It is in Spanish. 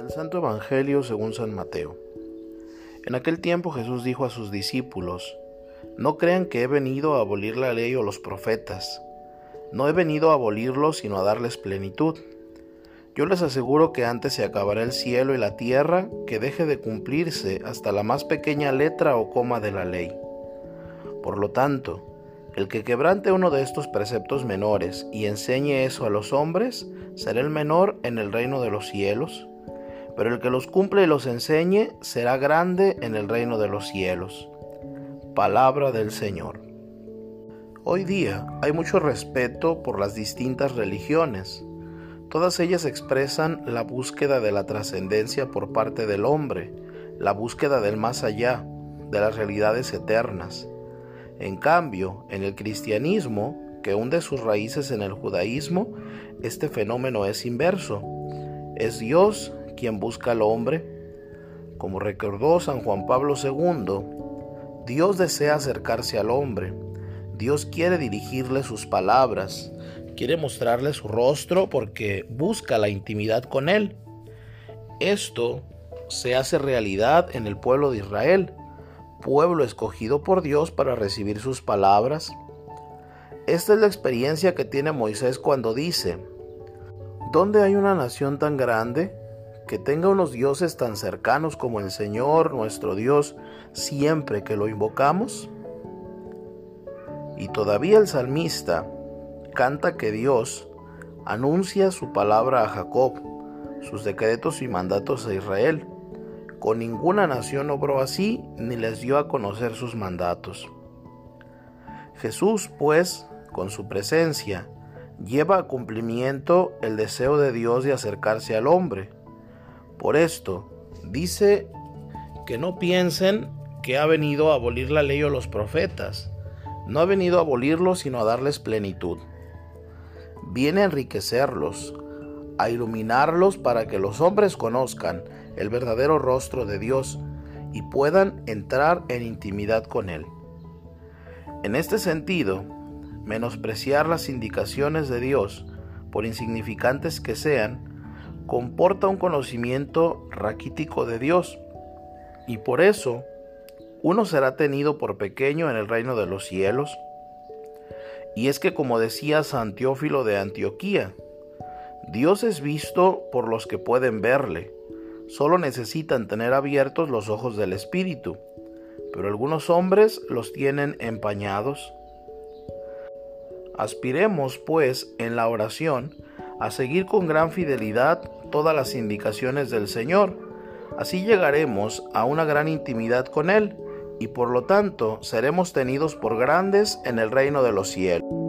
Del Santo Evangelio según San Mateo. En aquel tiempo Jesús dijo a sus discípulos, No crean que he venido a abolir la ley o los profetas. No he venido a abolirlos, sino a darles plenitud. Yo les aseguro que antes se acabará el cielo y la tierra que deje de cumplirse hasta la más pequeña letra o coma de la ley. Por lo tanto, el que quebrante uno de estos preceptos menores y enseñe eso a los hombres, será el menor en el reino de los cielos, pero el que los cumple y los enseñe será grande en el reino de los cielos. Palabra del Señor. Hoy día hay mucho respeto por las distintas religiones. Todas ellas expresan la búsqueda de la trascendencia por parte del hombre, la búsqueda del más allá, de las realidades eternas. En cambio, en el cristianismo, que hunde sus raíces en el judaísmo, este fenómeno es inverso. Es Dios quien busca al hombre. Como recordó San Juan Pablo II, Dios desea acercarse al hombre. Dios quiere dirigirle sus palabras, quiere mostrarle su rostro porque busca la intimidad con él. Esto se hace realidad en el pueblo de Israel pueblo escogido por Dios para recibir sus palabras. Esta es la experiencia que tiene Moisés cuando dice, ¿dónde hay una nación tan grande que tenga unos dioses tan cercanos como el Señor nuestro Dios siempre que lo invocamos? Y todavía el salmista canta que Dios anuncia su palabra a Jacob, sus decretos y mandatos a Israel con ninguna nación obró así ni les dio a conocer sus mandatos. Jesús, pues, con su presencia, lleva a cumplimiento el deseo de Dios de acercarse al hombre. Por esto, dice que no piensen que ha venido a abolir la ley o los profetas. No ha venido a abolirlos, sino a darles plenitud. Viene a enriquecerlos, a iluminarlos para que los hombres conozcan el verdadero rostro de Dios y puedan entrar en intimidad con Él. En este sentido, menospreciar las indicaciones de Dios, por insignificantes que sean, comporta un conocimiento raquítico de Dios, y por eso uno será tenido por pequeño en el reino de los cielos. Y es que como decía San Teófilo de Antioquía, Dios es visto por los que pueden verle, solo necesitan tener abiertos los ojos del Espíritu, pero algunos hombres los tienen empañados. Aspiremos, pues, en la oración a seguir con gran fidelidad todas las indicaciones del Señor. Así llegaremos a una gran intimidad con Él y por lo tanto seremos tenidos por grandes en el reino de los cielos.